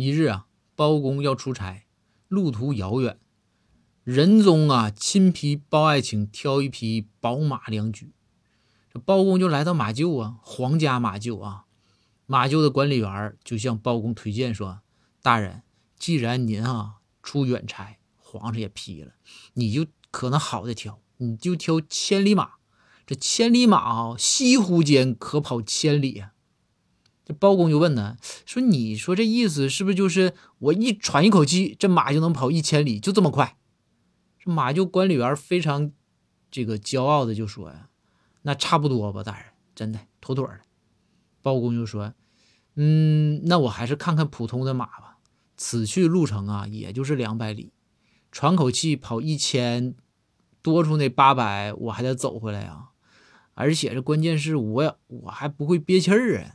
一日啊，包公要出差，路途遥远，仁宗啊亲批包爱卿挑一匹宝马良驹。这包公就来到马厩啊，皇家马厩啊，马厩的管理员就向包公推荐说：“大人，既然您啊出远差，皇上也批了，你就可能好的挑，你就挑千里马。这千里马啊，西湖间可跑千里啊。”这包公就问呢，说：“你说这意思是不是就是我一喘一口气，这马就能跑一千里，就这么快？”这马就管理员非常这个骄傲的就说：“呀，那差不多吧，大人，真的妥妥的。”包公就说：“嗯，那我还是看看普通的马吧。此去路程啊，也就是两百里，喘口气跑一千，多出那八百，我还得走回来啊。而且这关键是我我还不会憋气儿啊。”